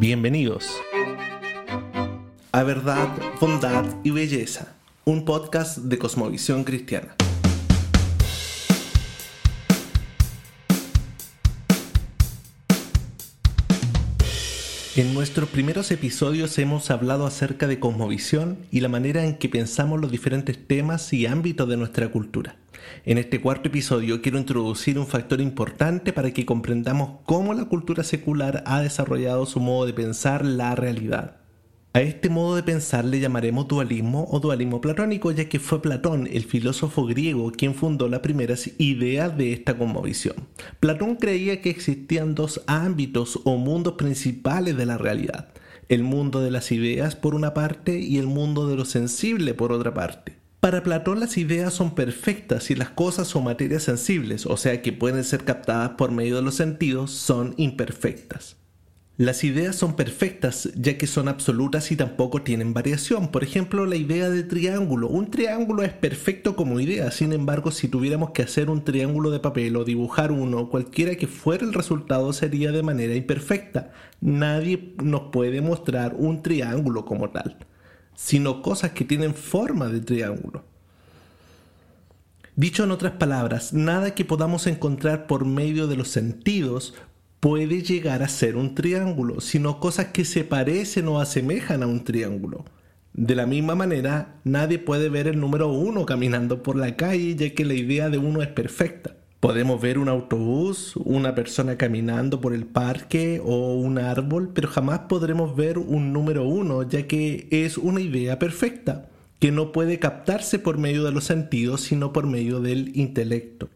Bienvenidos a Verdad, Bondad y Belleza, un podcast de Cosmovisión Cristiana. En nuestros primeros episodios hemos hablado acerca de cosmovisión y la manera en que pensamos los diferentes temas y ámbitos de nuestra cultura. En este cuarto episodio quiero introducir un factor importante para que comprendamos cómo la cultura secular ha desarrollado su modo de pensar la realidad. A este modo de pensar le llamaremos dualismo o dualismo platónico, ya que fue Platón, el filósofo griego, quien fundó las primeras ideas de esta cosmovisión. Platón creía que existían dos ámbitos o mundos principales de la realidad, el mundo de las ideas por una parte y el mundo de lo sensible por otra parte. Para Platón las ideas son perfectas y las cosas o materias sensibles, o sea que pueden ser captadas por medio de los sentidos, son imperfectas. Las ideas son perfectas ya que son absolutas y tampoco tienen variación. Por ejemplo, la idea de triángulo. Un triángulo es perfecto como idea, sin embargo, si tuviéramos que hacer un triángulo de papel o dibujar uno, cualquiera que fuera el resultado sería de manera imperfecta. Nadie nos puede mostrar un triángulo como tal sino cosas que tienen forma de triángulo. Dicho en otras palabras, nada que podamos encontrar por medio de los sentidos puede llegar a ser un triángulo, sino cosas que se parecen o asemejan a un triángulo. De la misma manera, nadie puede ver el número uno caminando por la calle ya que la idea de uno es perfecta. Podemos ver un autobús, una persona caminando por el parque o un árbol, pero jamás podremos ver un número uno, ya que es una idea perfecta, que no puede captarse por medio de los sentidos, sino por medio del intelecto.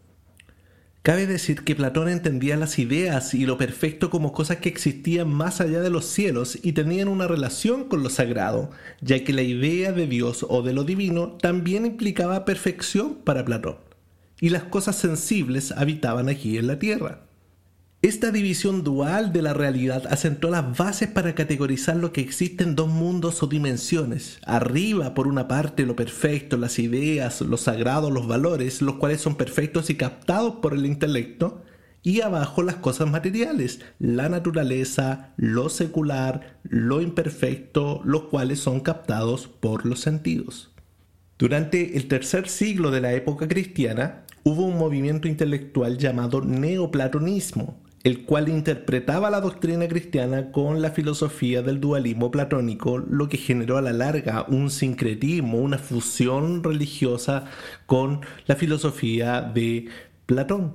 Cabe decir que Platón entendía las ideas y lo perfecto como cosas que existían más allá de los cielos y tenían una relación con lo sagrado, ya que la idea de Dios o de lo divino también implicaba perfección para Platón y las cosas sensibles habitaban aquí en la Tierra. Esta división dual de la realidad asentó las bases para categorizar lo que existe en dos mundos o dimensiones. Arriba, por una parte, lo perfecto, las ideas, lo sagrado, los valores, los cuales son perfectos y captados por el intelecto. Y abajo las cosas materiales, la naturaleza, lo secular, lo imperfecto, los cuales son captados por los sentidos. Durante el tercer siglo de la época cristiana, hubo un movimiento intelectual llamado neoplatonismo, el cual interpretaba la doctrina cristiana con la filosofía del dualismo platónico, lo que generó a la larga un sincretismo, una fusión religiosa con la filosofía de Platón.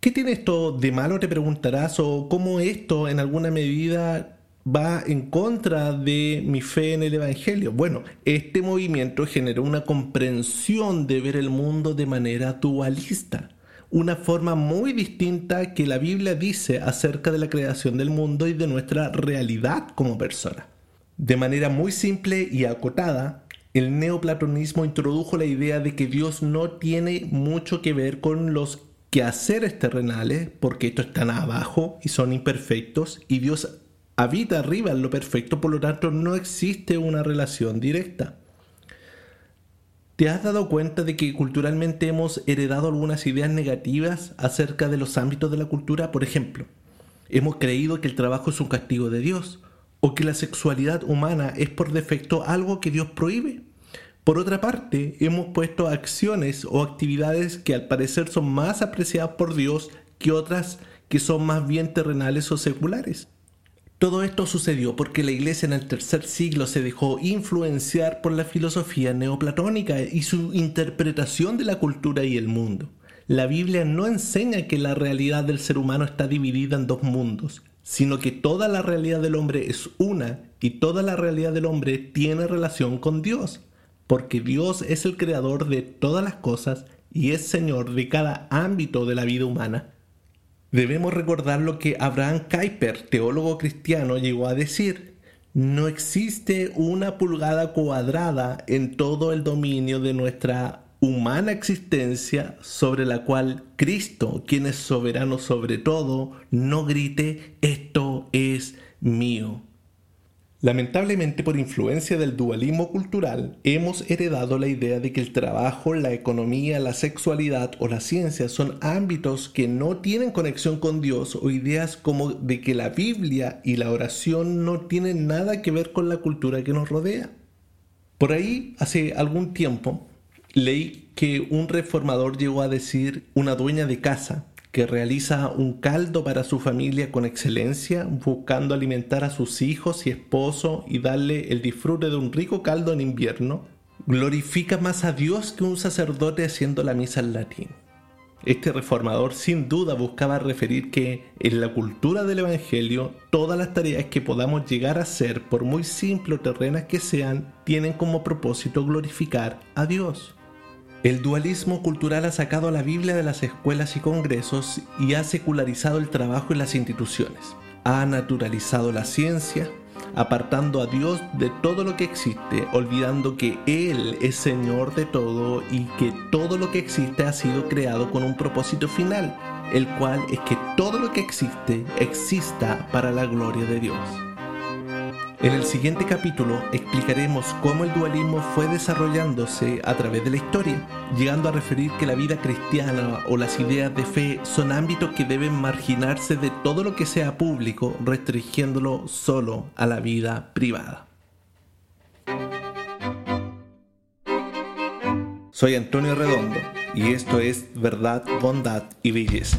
¿Qué tiene esto de malo? Te preguntarás, o cómo esto en alguna medida va en contra de mi fe en el Evangelio. Bueno, este movimiento generó una comprensión de ver el mundo de manera dualista, una forma muy distinta que la Biblia dice acerca de la creación del mundo y de nuestra realidad como persona. De manera muy simple y acotada, el neoplatonismo introdujo la idea de que Dios no tiene mucho que ver con los quehaceres terrenales, porque estos están abajo y son imperfectos, y Dios habita arriba en lo perfecto, por lo tanto no existe una relación directa. ¿Te has dado cuenta de que culturalmente hemos heredado algunas ideas negativas acerca de los ámbitos de la cultura? Por ejemplo, hemos creído que el trabajo es un castigo de Dios o que la sexualidad humana es por defecto algo que Dios prohíbe. Por otra parte, hemos puesto acciones o actividades que al parecer son más apreciadas por Dios que otras que son más bien terrenales o seculares. Todo esto sucedió porque la iglesia en el tercer siglo se dejó influenciar por la filosofía neoplatónica y su interpretación de la cultura y el mundo. La Biblia no enseña que la realidad del ser humano está dividida en dos mundos, sino que toda la realidad del hombre es una y toda la realidad del hombre tiene relación con Dios, porque Dios es el creador de todas las cosas y es Señor de cada ámbito de la vida humana Debemos recordar lo que Abraham Kuyper, teólogo cristiano, llegó a decir. No existe una pulgada cuadrada en todo el dominio de nuestra humana existencia sobre la cual Cristo, quien es soberano sobre todo, no grite, esto es mío. Lamentablemente por influencia del dualismo cultural hemos heredado la idea de que el trabajo, la economía, la sexualidad o la ciencia son ámbitos que no tienen conexión con Dios o ideas como de que la Biblia y la oración no tienen nada que ver con la cultura que nos rodea. Por ahí, hace algún tiempo, leí que un reformador llegó a decir una dueña de casa que realiza un caldo para su familia con excelencia, buscando alimentar a sus hijos y esposo y darle el disfrute de un rico caldo en invierno, glorifica más a Dios que un sacerdote haciendo la misa en latín. Este reformador sin duda buscaba referir que en la cultura del Evangelio todas las tareas que podamos llegar a hacer, por muy simples o terrenas que sean, tienen como propósito glorificar a Dios. El dualismo cultural ha sacado la Biblia de las escuelas y congresos y ha secularizado el trabajo en las instituciones. Ha naturalizado la ciencia, apartando a Dios de todo lo que existe, olvidando que Él es Señor de todo y que todo lo que existe ha sido creado con un propósito final, el cual es que todo lo que existe exista para la gloria de Dios. En el siguiente capítulo explicaremos cómo el dualismo fue desarrollándose a través de la historia, llegando a referir que la vida cristiana o las ideas de fe son ámbitos que deben marginarse de todo lo que sea público, restringiéndolo solo a la vida privada. Soy Antonio Redondo y esto es Verdad, Bondad y Belleza.